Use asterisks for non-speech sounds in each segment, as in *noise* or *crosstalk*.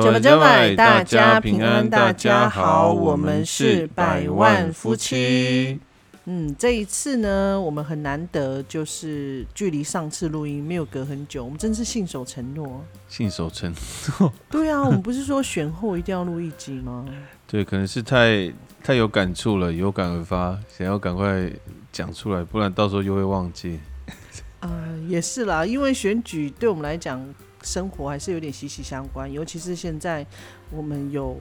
各位各位，大家平安，大家好，我们是百万夫妻。嗯，这一次呢，我们很难得，就是距离上次录音没有隔很久，我们真是信守承诺。信守承诺？*laughs* 对啊，我们不是说选后一定要录一集吗？对，可能是太太有感触了，有感而发，想要赶快讲出来，不然到时候又会忘记。啊，也是啦，因为选举对我们来讲。生活还是有点息息相关，尤其是现在我们有，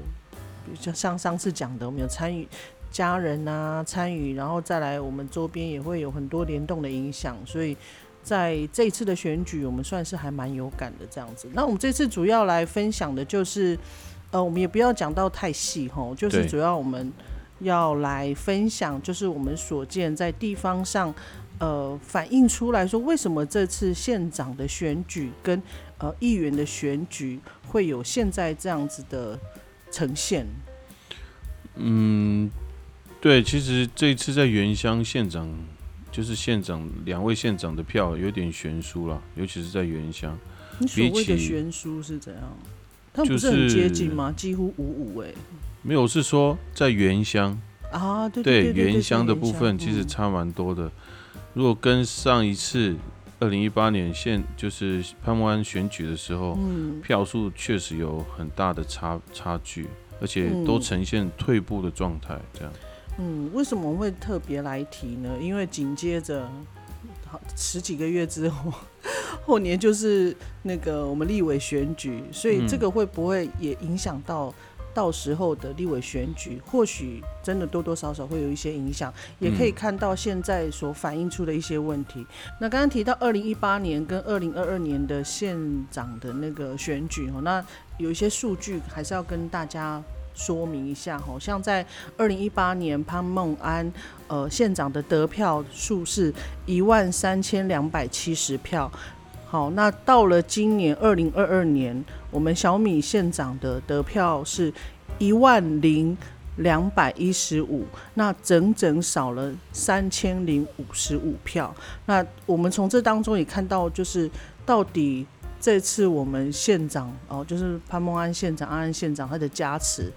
就像上次讲的，我们有参与家人啊参与，然后再来我们周边也会有很多联动的影响，所以在这一次的选举，我们算是还蛮有感的这样子。那我们这次主要来分享的就是，呃，我们也不要讲到太细吼，就是主要我们要来分享，就是我们所见在地方上，呃，反映出来说，为什么这次县长的选举跟呃，议员的选举会有现在这样子的呈现。嗯，对，其实这一次在原乡县长，就是县长两位县长的票有点悬殊了，尤其是在原乡。你所谓的悬殊是怎样？他们不是很接近吗？几乎五五哎。没有，是说在原乡啊，对对原乡的部分其实差蛮多的。如果跟上一次。二零一八年现就是潘湾选举的时候，票数确实有很大的差差距，而且都呈现退步的状态。这样，嗯，为什么会特别来提呢？因为紧接着好十几个月之后，*laughs* 后年就是那个我们立委选举，所以这个会不会也影响到？到时候的立委选举，或许真的多多少少会有一些影响，也可以看到现在所反映出的一些问题。那刚刚提到二零一八年跟二零二二年的县长的那个选举哦，那有一些数据还是要跟大家说明一下哦。像在二零一八年潘孟安呃县长的得票数是一万三千两百七十票。好，那到了今年二零二二年，我们小米县长的得票是一万零两百一十五，那整整少了三千零五十五票。那我们从这当中也看到，就是到底这次我们县长哦，就是潘孟安县长、安安县长他的加持。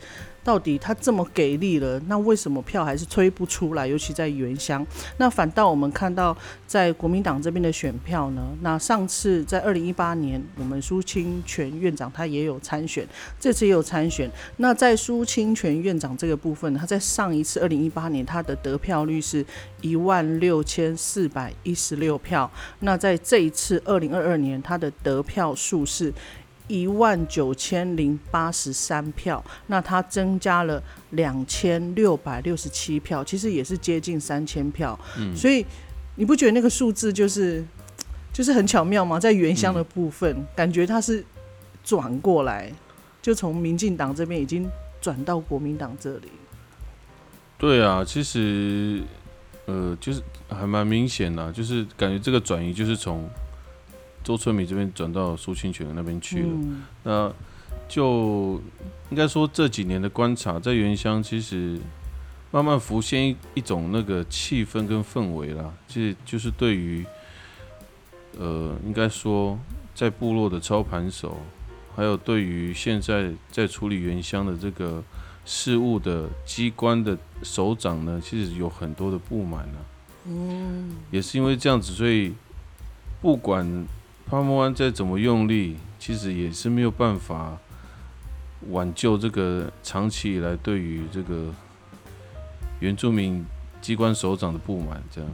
到底他这么给力了，那为什么票还是推不出来？尤其在原乡，那反倒我们看到在国民党这边的选票呢？那上次在二零一八年，我们苏清泉院长他也有参选，这次也有参选。那在苏清泉院长这个部分，他在上一次二零一八年他的得票率是一万六千四百一十六票，那在这一次二零二二年，他的得票数是。一万九千零八十三票，那它增加了两千六百六十七票，其实也是接近三千票。嗯，所以你不觉得那个数字就是 *tsk* 就是很巧妙吗？在原乡的部分，感觉它是转过来，就从民进党这边已经转到国民党这里。对啊，其实呃，就是还蛮明显的，就是感觉这个转移就是从。周春米这边转到苏清泉那边去了，那就应该说这几年的观察，在原乡其实慢慢浮现一一种那个气氛跟氛围啦，就就是对于呃，应该说在部落的操盘手，还有对于现在在处理原乡的这个事务的机关的首长呢，其实有很多的不满呢。嗯，也是因为这样子，所以不管。潘孟安再怎么用力，其实也是没有办法挽救这个长期以来对于这个原住民机关首长的不满。这样，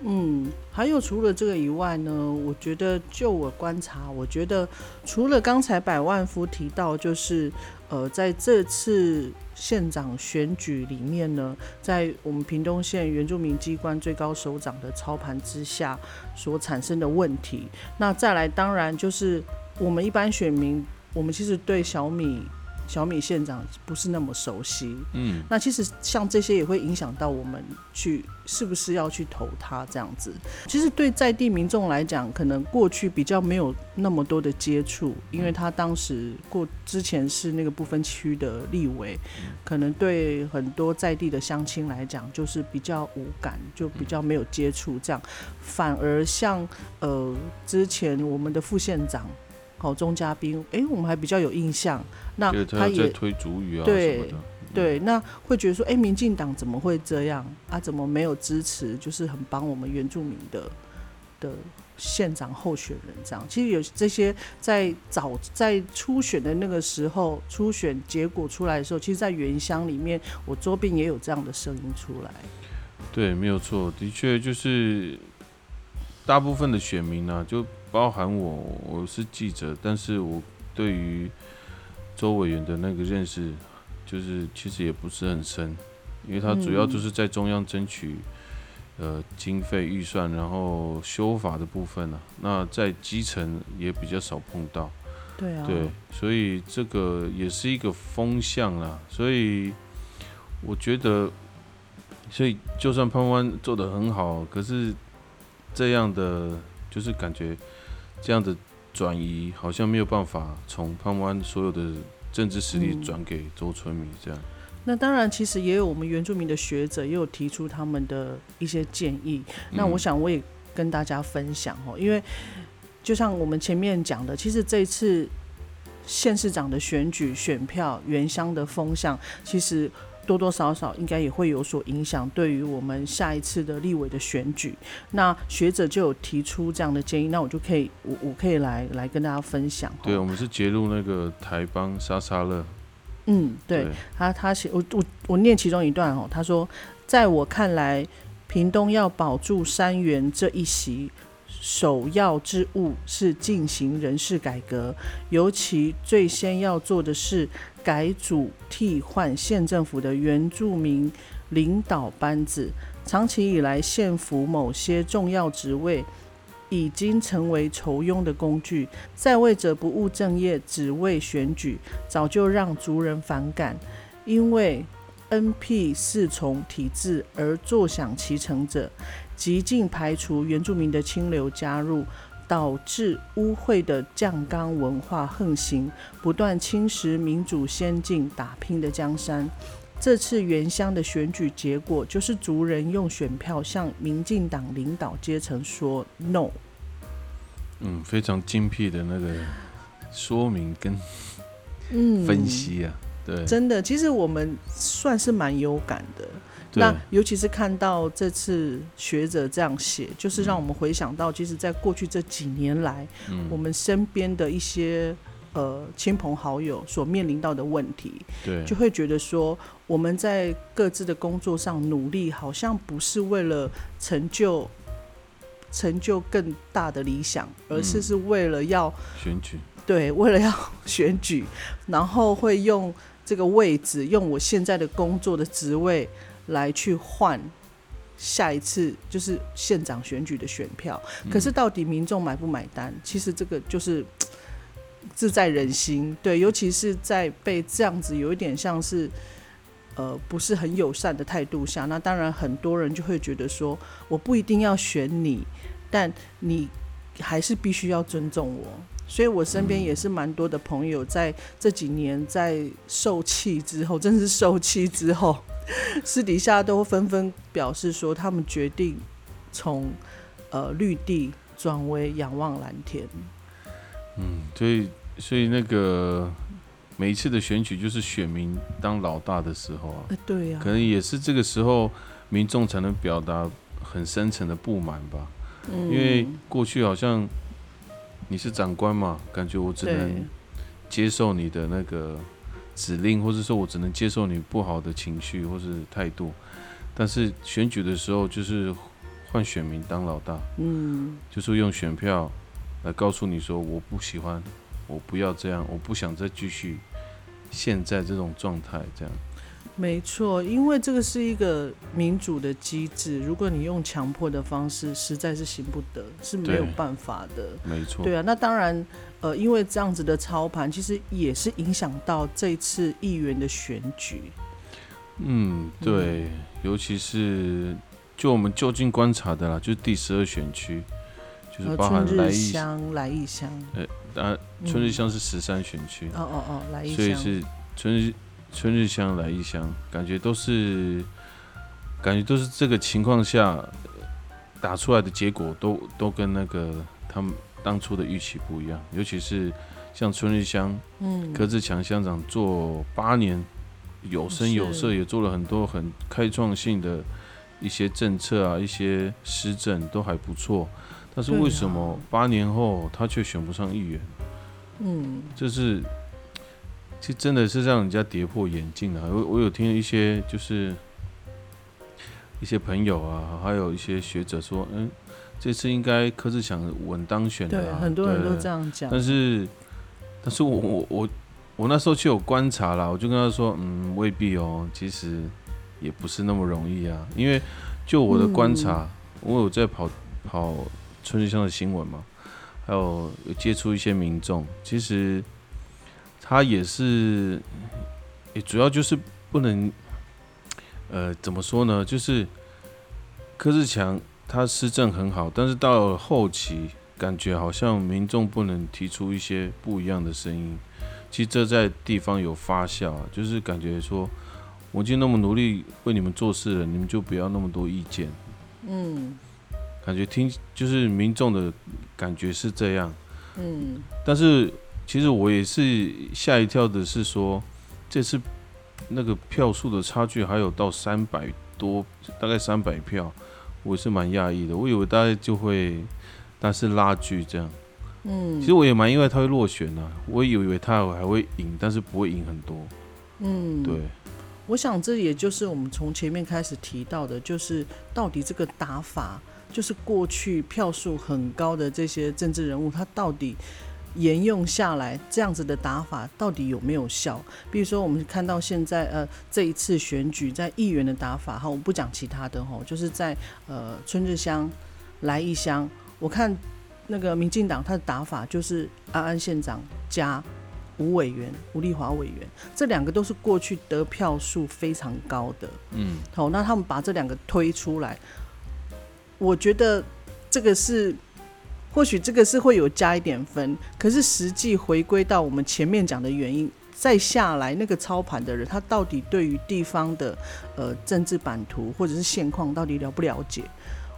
嗯，还有除了这个以外呢，我觉得就我观察，我觉得除了刚才百万夫提到，就是呃，在这次。县长选举里面呢，在我们屏东县原住民机关最高首长的操盘之下所产生的问题，那再来当然就是我们一般选民，我们其实对小米小米县长不是那么熟悉。嗯，那其实像这些也会影响到我们去是不是要去投他这样子。其实对在地民众来讲，可能过去比较没有那么多的接触，因为他当时过之前是那个不分区的立委，可能对很多在地的乡亲来讲就是比较无感，就比较没有接触这样。反而像呃之前我们的副县长。好，钟嘉宾，哎，我们还比较有印象。那他也推主语啊，对对，那会觉得说，哎，民进党怎么会这样啊？怎么没有支持？就是很帮我们原住民的的县长候选人这样。其实有这些在早在初选的那个时候，初选结果出来的时候，其实，在原乡里面，我周边也有这样的声音出来。对，没有错，的确就是大部分的选民呢，就。包含我，我是记者，但是我对于周委员的那个认识，就是其实也不是很深，因为他主要就是在中央争取呃经费预算，然后修法的部分呢，那在基层也比较少碰到。对啊。对，所以这个也是一个风向啦，所以我觉得，所以就算潘湾做的很好，可是这样的就是感觉。这样的转移好像没有办法从潘湾所有的政治实力转给周春米这样。那当然，其实也有我们原住民的学者也有提出他们的一些建议。那我想我也跟大家分享哦，因为就像我们前面讲的，其实这次县市长的选举选票原乡的风向，其实。多多少少应该也会有所影响，对于我们下一次的立委的选举，那学者就有提出这样的建议，那我就可以，我我可以来来跟大家分享。对，我们是揭露那个台邦沙沙乐。嗯，对他他写我我我念其中一段哦，他说，在我看来，屏东要保住三元这一席。首要之务是进行人事改革，尤其最先要做的是改组替换县政府的原住民领导班子。长期以来，县府某些重要职位已经成为筹庸的工具，在位者不务正业，只为选举，早就让族人反感。因为 N P 四重体制而坐享其成者。极尽排除原住民的清流加入，导致污秽的酱缸文化横行，不断侵蚀民主先进打拼的江山。这次原乡的选举结果，就是族人用选票向民进党领导阶层说 “no”。嗯，非常精辟的那个说明跟嗯分析啊，对，真的，其实我们算是蛮有感的。那尤其是看到这次学者这样写，就是让我们回想到，其实，在过去这几年来，我们身边的一些呃亲朋好友所面临到的问题，对，就会觉得说，我们在各自的工作上努力，好像不是为了成就成就更大的理想，而是是为了要选举，对，为了要 *laughs* 选举，然后会用这个位置，用我现在的工作的职位。来去换下一次就是县长选举的选票，可是到底民众买不买单？其实这个就是自在人心，对，尤其是在被这样子有一点像是呃不是很友善的态度下，那当然很多人就会觉得说，我不一定要选你，但你还是必须要尊重我。所以我身边也是蛮多的朋友，在这几年在受气之后，真是受气之后。*laughs* 私底下都纷纷表示说，他们决定从呃绿地转为仰望蓝天。嗯，所以所以那个每一次的选举，就是选民当老大的时候啊。对呀。可能也是这个时候，民众才能表达很深层的不满吧。嗯。因为过去好像你是长官嘛，感觉我只能接受你的那个。指令，或者说我只能接受你不好的情绪或是态度，但是选举的时候就是换选民当老大，嗯，就是用选票来告诉你说我不喜欢，我不要这样，我不想再继续现在这种状态这样。没错，因为这个是一个民主的机制，如果你用强迫的方式，实在是行不得，是没有办法的。没错，对啊，那当然，呃，因为这样子的操盘，其实也是影响到这次议员的选举。嗯，对，尤其是就我们就近观察的啦，就是第十二选区，就是呃，包含春日来义乡、来义乡，啊，春日乡是十三选区，哦哦哦，来义乡，所以是春日春日香来一乡，感觉都是感觉都是这个情况下呃打出来的结果都都跟那个他们当初的预期不一样，尤其是像春日香嗯，柯志强乡长做八年，有声有色，也做了很多很开创性的一些政策啊，一些施政都还不错。但是为什么八年后他却选不上议员？嗯，这是其实真的是让人家跌破眼镜啊！我我有听一些就是一些朋友啊，还有一些学者说，嗯，这次应该柯志强稳当选的对，啊，很多人都对这样讲。但是，但是我我我我那时候就有观察啦，我就跟他说，嗯，未必哦，其实也不是那么容易啊。因为就我的观察，我有在跑跑春日乡的新闻嘛，还有有接触一些民众，其实他也是，也主要就是不能，呃，怎么说呢？就是柯志强他施政很好，但是到了后期。感觉好像民众不能提出一些不一样的声音，其实这在地方有发酵啊，就是感觉说，我已经那么努力为你们做事了，你们就不要那么多意见。嗯感觉听就是民众的感觉是这样，嗯，但是其实我也是吓一跳的是说，这次那个票数的差距还有到三百多，大概三百票，我是蛮讶异的，我以为大概就会。但是拉锯这样，嗯，其实我也蛮意外他会落选啊，我以为他还会赢，但是不会赢很多。嗯，对，我想这也就是我们从前面开始提到的，就是到底这个打法，就是过去票数很高的这些政治人物，他到底沿用下来这样子的打法，到底有没有效？比如说我们看到现在呃这一次选举在议员的打法哈，我们不讲其他的哈，就是在呃春日乡、来义乡。我看那个民进党他的打法就是安安县长加吴委员吴丽华委员，这两个都是过去得票数非常高的。嗯，好，那他们把这两个推出来，我觉得这个是或许这个是会有加一点分，可是实际回归到我们前面讲的原因，再下来那个操盘的人，他到底对于地方的呃政治版图或者是现况到底了不了解？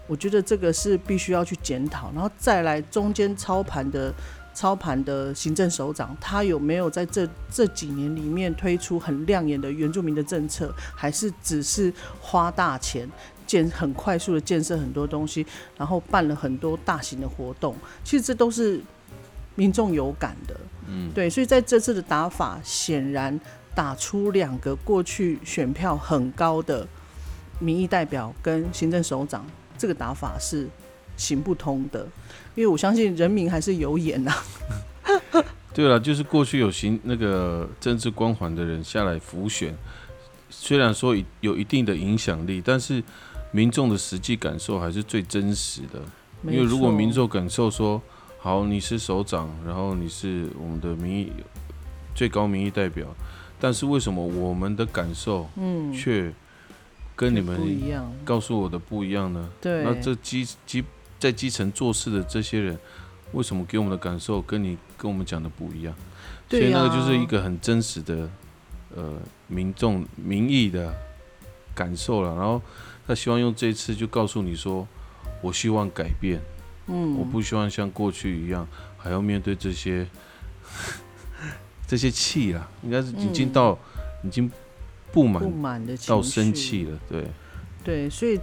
我觉得这个是必须要去检讨，然后再来中间操盘的操盘的行政首长，他有没有在这这几年里面推出很亮眼的原住民的政策，还是只是花大钱建很快速的建设很多东西，然后办了很多大型的活动？其实这都是民众有感的，嗯，对，所以在这次的打法，显然打出两个过去选票很高的民意代表跟行政首长。这个打法是行不通的，因为我相信人民还是有眼呐、啊。*laughs* 对了，就是过去有行那个政治光环的人下来浮选，虽然说有一定的影响力，但是民众的实际感受还是最真实的。因为如果民众感受说，好，你是首长，然后你是我们的民意最高民意代表，但是为什么我们的感受，嗯，却跟你们告诉我的不一样呢？对，那这基基在基层做事的这些人，为什么给我们的感受跟你跟我们讲的不一样？所以那个就是一个很真实的呃民众民意的感受了。然后他希望用这次就告诉你说，我希望改变，嗯，我不希望像过去一样还要面对这些 *laughs* 这些气啦，应该是已经到、嗯、已经。不满不满的到生气了，对。对，所以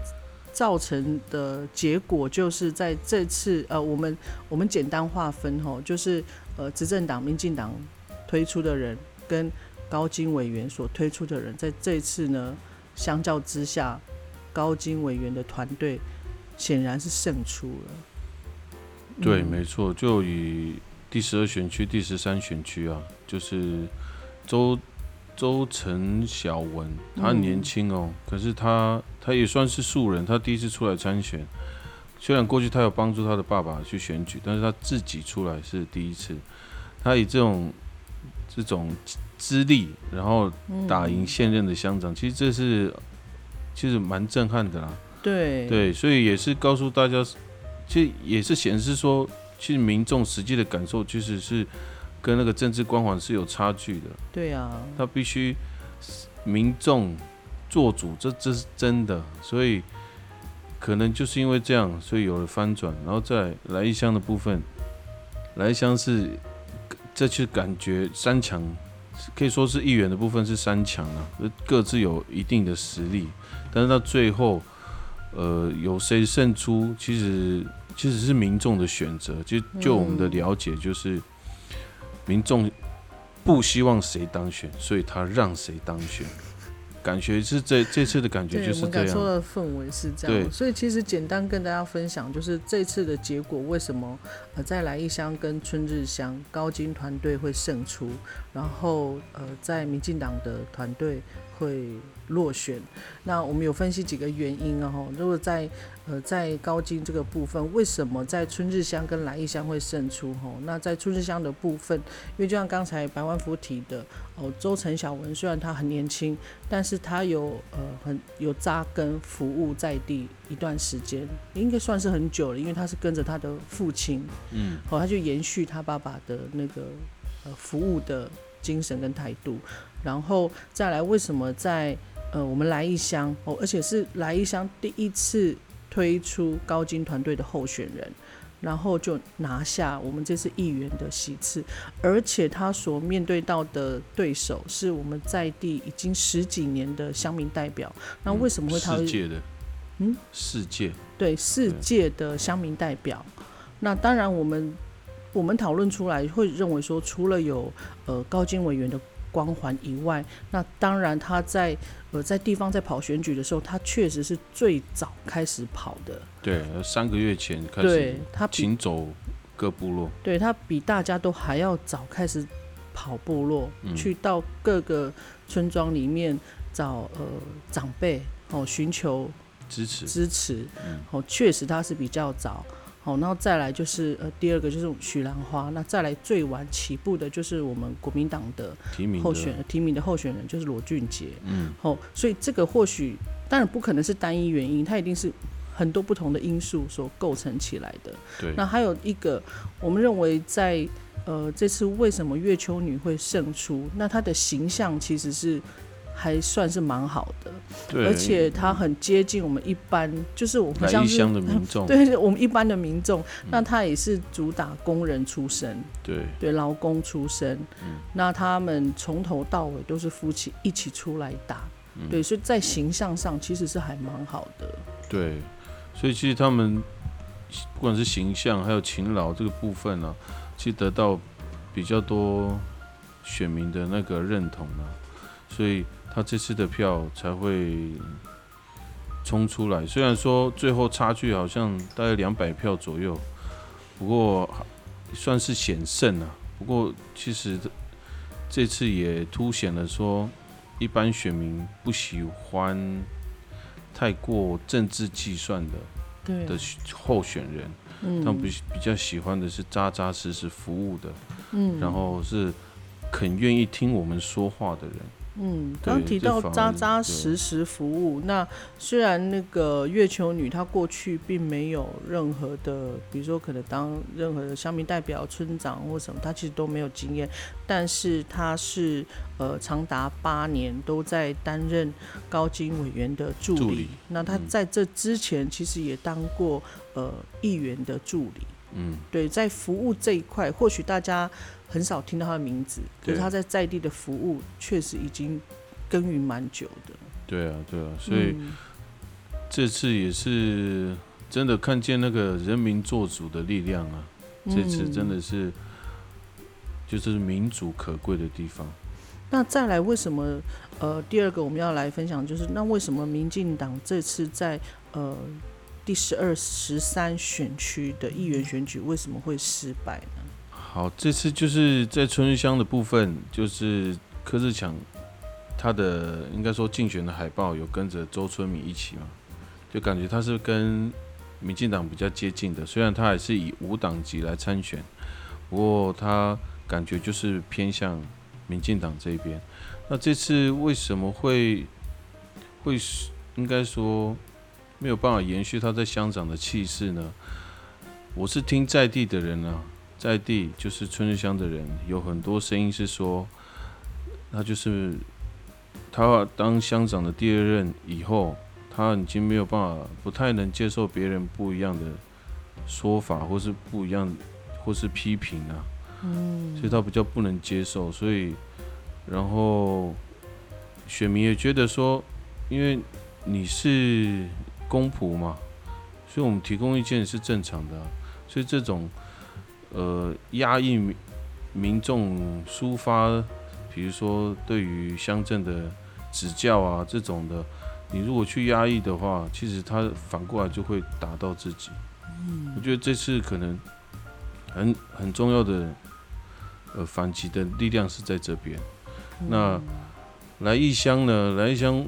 造成的结果就是在这次呃，我们我们简单划分吼，就是呃，执政党民进党推出的人跟高金委员所推出的人，在这次呢，相较之下，高金委员的团队显然是胜出了。对，嗯、没错，就以第十二选区、第十三选区啊，就是周。周陈小文，他很年轻哦，可是他他也算是素人，他第一次出来参选。虽然过去他有帮助他的爸爸去选举，但是他自己出来是第一次。他以这种这种资历，然后打赢现任的乡长，其实这是其实蛮震撼的啦。对对，所以也是告诉大家，其实也是显示说，其实民众实际的感受其实是跟那个政治光环是有差距的。对啊，他必须民众做主，这这是真的。所以可能就是因为这样，所以有了翻转。然后再来一箱的部分，来一箱是这次感觉三强可以说是议员的部分是三强啊，各自有一定的实力，但是到最后。呃，有谁胜出？其实其实是民众的选择。就就我们的了解，就是民众不希望谁当选，所以他让谁当选。感觉是这这次的感觉就是这样。感受的氛围是这样。所以其实简单跟大家分享，就是这次的结果为什么呃再来一乡跟春日乡高金团队会胜出，然后呃在民进党的团队。会落选，那我们有分析几个原因啊哈。如果在呃在高金这个部分，为什么在春日乡跟来义乡会胜出哈？那在春日乡的部分，因为就像刚才白万福提的哦，周成小文虽然他很年轻，但是他有呃很有扎根服务在地一段时间，应该算是很久了，因为他是跟着他的父亲，嗯，哦，他就延续他爸爸的那个呃服务的精神跟态度。然后再来，为什么在呃我们来一乡哦，而且是来一乡第一次推出高金团队的候选人，然后就拿下我们这次议员的席次，而且他所面对到的对手是我们在地已经十几年的乡民代表，那为什么会他世界的嗯世界对世界的乡民代表？那当然我们我们讨论出来会认为说，除了有呃高金委员的。光环以外，那当然他在呃在地方在跑选举的时候，他确实是最早开始跑的。对，三个月前开始，他行走各部落。对他比大家都还要早开始跑部落，去到各个村庄里面找呃长辈哦，寻求支持支持。哦，确实他是比较早。好，然后再来就是呃，第二个就是许兰花，那再来最晚起步的就是我们国民党的提名候选提名的候选人就是罗俊杰，嗯，好，所以这个或许当然不可能是单一原因，它一定是很多不同的因素所构成起来的。对，那还有一个，我们认为在呃这次为什么月秋女会胜出，那她的形象其实是。还算是蛮好的，对，而且他很接近我们一般，就是我们像是的民众，*laughs* 对，我们一般的民众。那他也是主打工人出身，对，对，劳工出身。嗯，那他们从头到尾都是夫妻一起出来打，对，所以在形象上其实是还蛮好的。对，所以其实他们不管是形象还有勤劳这个部分呢，其实得到比较多选民的那个认同呢，所以。他这次的票才会冲出来，虽然说最后差距好像大概两百票左右，不过算是险胜啊。不过其实这次也凸显了说，一般选民不喜欢太过政治计算的的候选人，他们比比较喜欢的是扎扎实实服务的，嗯，然后是肯愿意听我们说话的人。嗯，刚提到扎扎实实服务，那虽然那个月球女她过去并没有任何的，比如说可能当任何的乡民代表、村长或什么，她其实都没有经验，但是她是呃长达八年都在担任高金委员的助理，那她在这之前其实也当过呃议员的助理，嗯，对，在服务这一块，或许大家。很少听到他的名字，可是他在在地的服务确实已经耕耘蛮久的。对啊，对啊，所以这次也是真的看见那个人民做主的力量啊！这次真的是就是民主可贵的地方。那再来，为什么呃第二个我们要来分享，就是那为什么民进党这次在呃第十二、十三选区的议员选举为什么会失败呢？好，这次就是在春日乡的部分，就是柯志强他的应该说竞选的海报有跟着周春米一起嘛，就感觉他是跟民进党比较接近的，虽然他还是以无党籍来参选，不过他感觉就是偏向民进党这边。那这次为什么会会应该说没有办法延续他在乡长的气势呢？我是听在地的人啊，在地就是春日乡的人，有很多声音是说，他就是他当乡长的第二任以后，他已经没有办法，不太能接受别人不一样的说法，或是不一样，或是批评啊，嗯，所以他比较不能接受，所以然后选民也觉得说，因为你是公仆嘛，所以我们提供意见是正常的。所以这种，呃，压抑民民众抒发，比如说对于乡镇的指教啊这种的，你如果去压抑的话，其实他反过来就会打到自己。嗯，我觉得这次可能很很重要的，呃，反击的力量是在这边。那来异乡呢？来异乡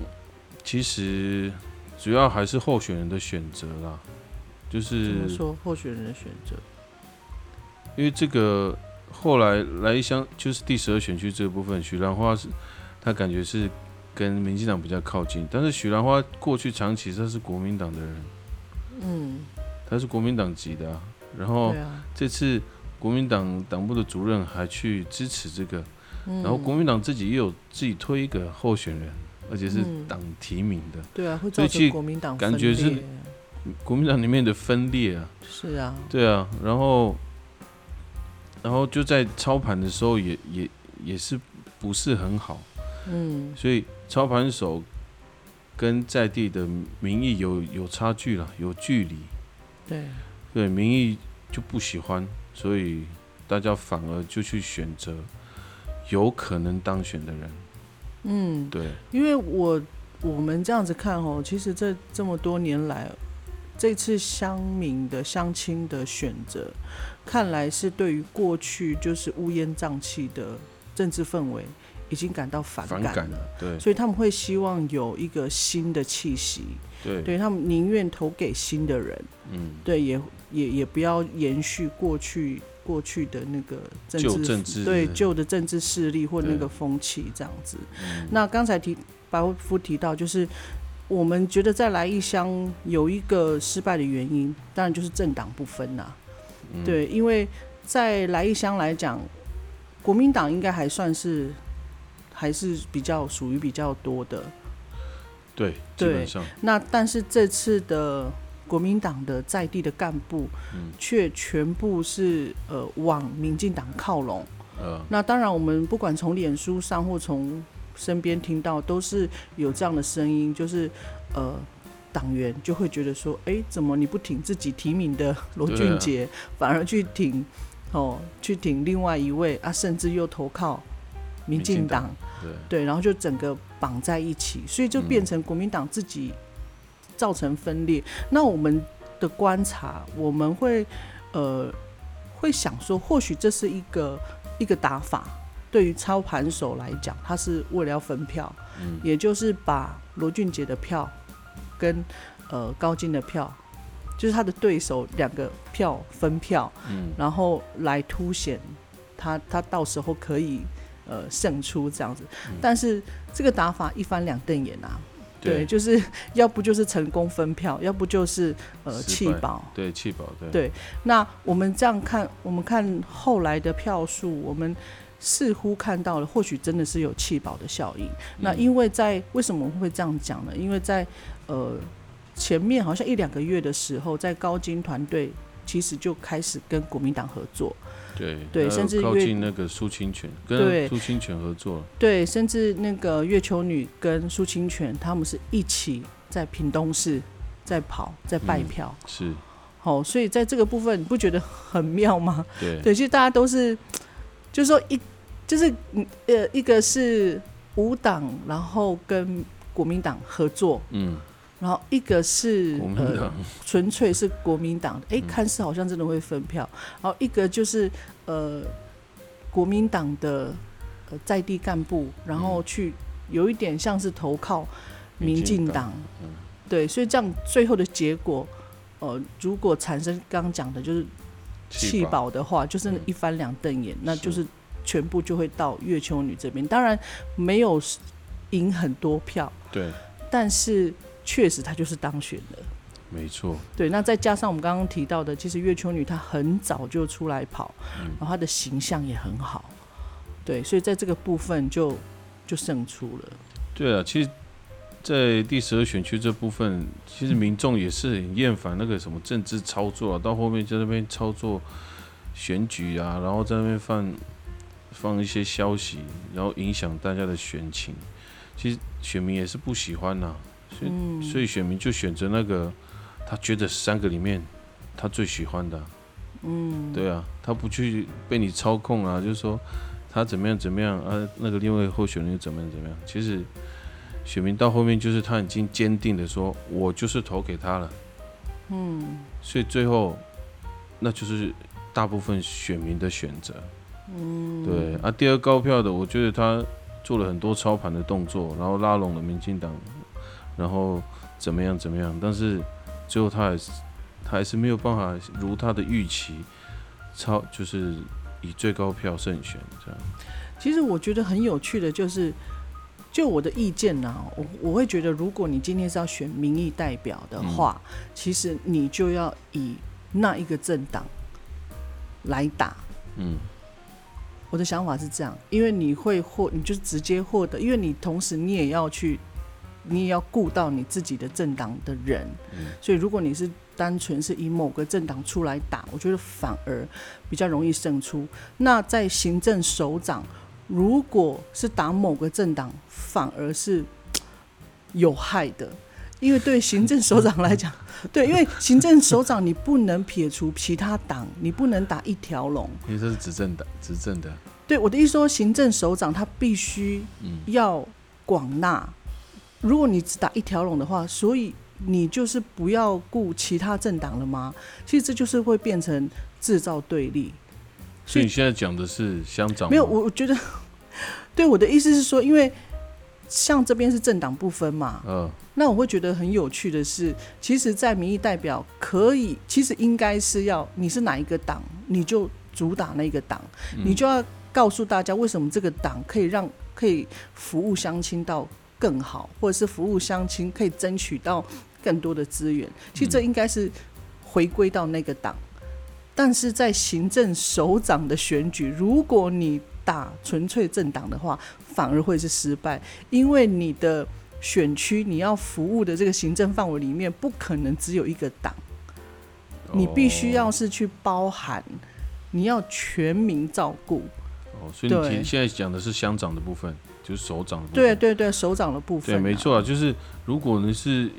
其实主要还是候选人的选择啦。就是说候选人的选择，因为这个后来来一乡就是第十二选区这个部分，许兰花是他感觉是跟民进党比较靠近，但是许兰花过去长期他是国民党的人，嗯，他是国民党籍的，然后这次国民党党部的主任还去支持这个，然后国民党自己也有自己推一个候选人，而且是党提名的，对啊，会造成国民党感觉是。国民党里面的分裂啊，是啊，对啊，然后，然后就在操盘的时候也也也是不是很好，嗯，所以操盘手跟在地的民意有有差距了，有距离，对，对，民意就不喜欢，所以大家反而就去选择有可能当选的人，嗯，对，因为我我们这样子看哦，其实这这么多年来。这次乡民的乡亲的选择，看来是对于过去就是乌烟瘴气的政治氛围已经感到反感了。对，所以他们会希望有一个新的气息。对，对他们宁愿投给新的人。嗯，对，也也也不要延续过去过去的那个政治对旧的政治势力或那个风气这样子。那刚才提白夫提到就是。我们觉得再来一乡有一个失败的原因，当然就是政党不分呐。对，因为在来一乡来讲，国民党应该还算是还是比较属于比较多的。对，基本上。那但是这次的国民党的在地的干部，却全部是呃往民进党靠拢。呃，那当然我们不管从脸书上或从身边听到都是有这样的声音，就是呃，党员就会觉得说，哎，怎么你不挺自己提名的罗俊杰，反而去挺哦，去挺另外一位啊，甚至又投靠民进党，对。对，然后就整个绑在一起，所以就变成国民党自己造成分裂。那我们的观察，我们会呃会想说，或许这是一个一个打法。对于操盘手来讲，他是为了要分票，嗯，也就是把罗俊杰的票跟呃高进的票，就是他的对手两个票分票，嗯，然后来凸显他他到时候可以呃胜出这样子。但是这个打法一翻两瞪眼啊，对，就是 *laughs* 要不就是成功分票，要不就是呃弃保，对弃保，对。对，那我们这样看，我们看后来的票数，我们。似乎看到了，或许真的是有弃保的效应。那因为在为什么会这样讲呢？因为在呃前面好像一两个月的时候，在高金团队其实就开始跟国民党合作。对对，甚至靠近那个苏清泉，跟苏清泉合作。对，甚至那个月球女跟苏清泉他们是一起在屏东市在跑，在拜票。是。好，所以在这个部分，你不觉得很妙吗？对。对，其实大家都是。就是说一，就是呃，一个是五党，然后跟国民党合作，嗯，然后一个是呃，纯粹是国民党的，哎，看似好像真的会分票，然后一个就是呃，国民党的呃在地干部，然后去有一点像是投靠民进党，嗯。对，所以这样最后的结果，呃，如果产生刚刚讲的就是弃保。保的话，就是嗯一翻两瞪眼，那就是。全部就会到月球女这边。当然没有赢很多票，对，但是确实他就是当选了。没错，对，那再加上我们刚刚提到的，其实月球女她很早就出来跑，嗯然后她的形象也很好，对，所以在这个部分就就胜出了。对啊，其实，在第十二选区这部分，其实民众也是很厌烦那个什么政治操作啊，到后面在那边操作选举啊，然后在那边放放一些消息，然后影响大家的选情。其实选民也是不喜欢呐、所以、嗯，所以选民就选择那个他觉得三个里面他最喜欢的啊、嗯，对啊，他不去被你操控啊，就是说他怎么样怎么样啊，那个另外一个候选人又怎么样怎么样。其实选民到后面就是他已经坚定的说，我就是投给他了，嗯。所以最后那就是大部分选民的选择。嗯，对啊，第二高票的，我觉得他做了很多操盘的动作，然后拉拢了民进党，然后怎么样怎么样，但是最后他还是他还是没有办法如他的预期超，就是以最高票胜选这样。其实我觉得很有趣的就是，就我的意见呢、我我会觉得，如果你今天是要选民意代表的话，其实你就要以那一个政党来打。嗯，我的想法是这样，因为你会获，你就直接获得，因为你同时你也要去，你也要顾到你自己的政党的人，嗯所以如果你是单纯是以某个政党出来打，我觉得反而比较容易胜出。那在行政首长，如果是打某个政党，反而是有害的。因为对行政首长来讲，*laughs* 对，因为行政首长你不能撇除其他党，你不能打一条龙，因为这是执政的，执政的，对我的意思说，行政首长他必须嗯要广纳。如果你只打一条龙的话，所以你就是不要顾其他政党了吗？其实这就是会变成制造对立。所以你现在讲的是乡长没有，我我觉得，对我的意思是说，因为像这边是政党不分嘛，嗯，那我会觉得很有趣的是，其实，在民意代表可以，其实应该是要你是哪一个党，你就主打那个党，嗯你就要告诉大家为什么这个党可以让可以服务乡亲到更好，或者是服务乡亲可以争取到更多的资源。其实这应该是回归到那个党，但是在行政首长的选举，如果你打纯粹政党的话，反而会是失败，因为你的选区你要服务的这个行政范围里面，不可能只有一个党，你必须要哦是去包含，你要全民照顾。哦，所以你提现在讲的是乡长的部分，就是手掌的部分。对对对，手掌的部分、对，没。错啊，就是如果你是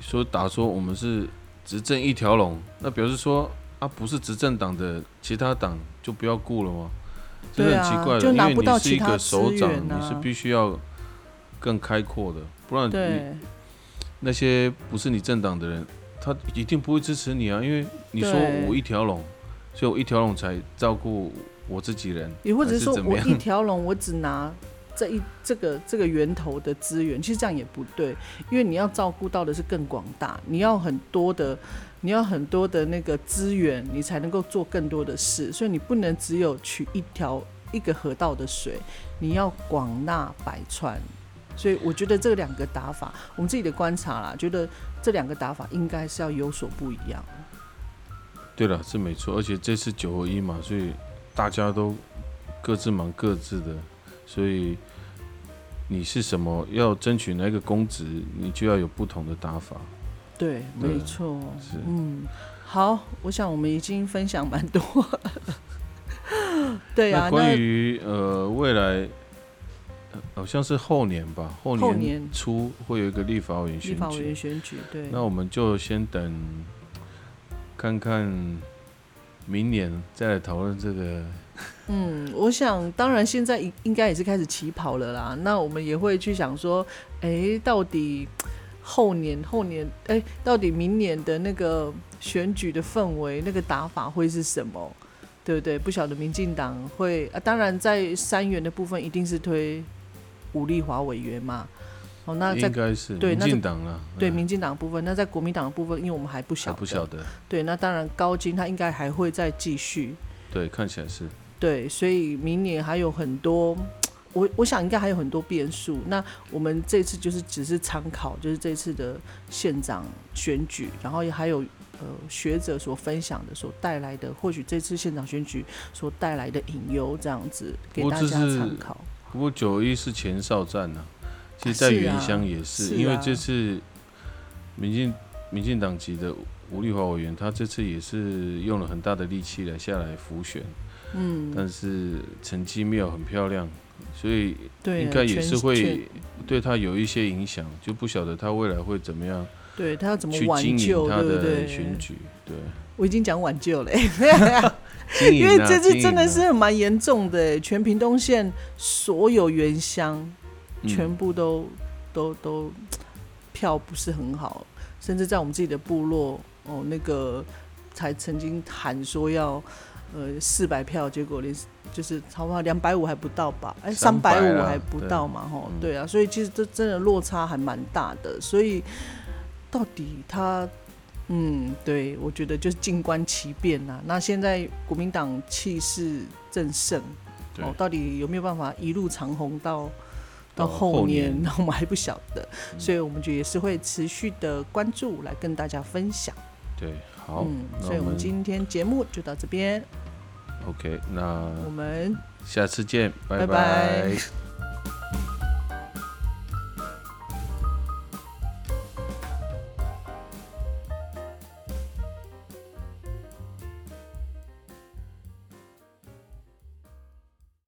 说打说我们是执政一条龙，那表示说啊，不是执政党的其他党就不要顾了吗？这是对啊很奇怪的，就拿因为你是一个首长，啊你是必须要更开阔的，不然你对那些不是你政党的人，他一定不会支持你啊，因为你说我一条龙，所以我一条龙才照顾我自己人，也或者是说我一条龙，我只拿这一这个这个源头的资源，其实这样也不对，因为你要照顾到的是更广大，你要很多的，你要很多的那个资源，你才能够做更多的事，所以你不能只有取一条一个河道的水，你要广纳百川。所以我觉得这两个打法，我们自己的观察啦，觉得这两个打法应该是要有所不一样。对了，是没错，而且这次九合一嘛，所以大家都各自忙各自的，所以你是什么要争取哪个公职，你就要有不同的打法。对，对没错，是嗯，好，我想我们已经分享蛮多了。*laughs* 对啊，那关于呃未来，呃好像是后年吧，后后年年初会有一个立法委员立选法委员举，选举，对，那我们就先等看看明年再来讨论这个。嗯，我想当然现在应应该也是开始起跑了啦。那我们也会去想说，哎，到底后年后年，哎，到底明年的那个选举的氛围，那个打法会是什么？对不对？不晓得民进党会啊，当然在三元的部分一定是推吴立华委员嘛。哦，那在应该是对民进党了，嗯对民进党的部分，那在国民党的部分，因为我们还不晓得，还不晓得，对，那当然高金他应该还会再继续，对，看起来是对，所以明年还有很多，我我想应该还有很多变数。那我们这次就是只是参考，就是这次的县长选举，然后也还有呃学者所分享的所带来的，或许这次县长选举所带来的隐忧，这样子给大家参考。不过九一是前哨战呐、其实在原乡也是，是因为啊这次民进民进党籍的吴立华委员，他这次也是用了很大的力气来下来辅选，嗯，但是成绩没有很漂亮，所以对，应该也是会全对他有一些影响，就不晓得他未来会怎么样对他要怎么去挽救，他对不对？的选举，对，我已经讲挽救了、因为啊这次真的是蛮严重的、欸，全屏东县所有原乡嗯。全部都、都都票不是很好，甚至在我们自己的部落哦，那个才曾经喊说要呃四百票，结果连就是差不多两百五还不到吧，哎三百300五啊还不到嘛，吼，嗯对啊，所以其实这真的落差还蛮大的，所以到底他。嗯，对，我觉得就是静观其变呐、那现在国民党气势正盛，哦，到底有没有办法一路长虹到到到后后年？那 *laughs* 我们还不晓得，嗯所以我们就也是会持续的关注，来跟大家分享。对，好，嗯，所以我们今天节目就到这边，OK，那我们下次见，拜拜拜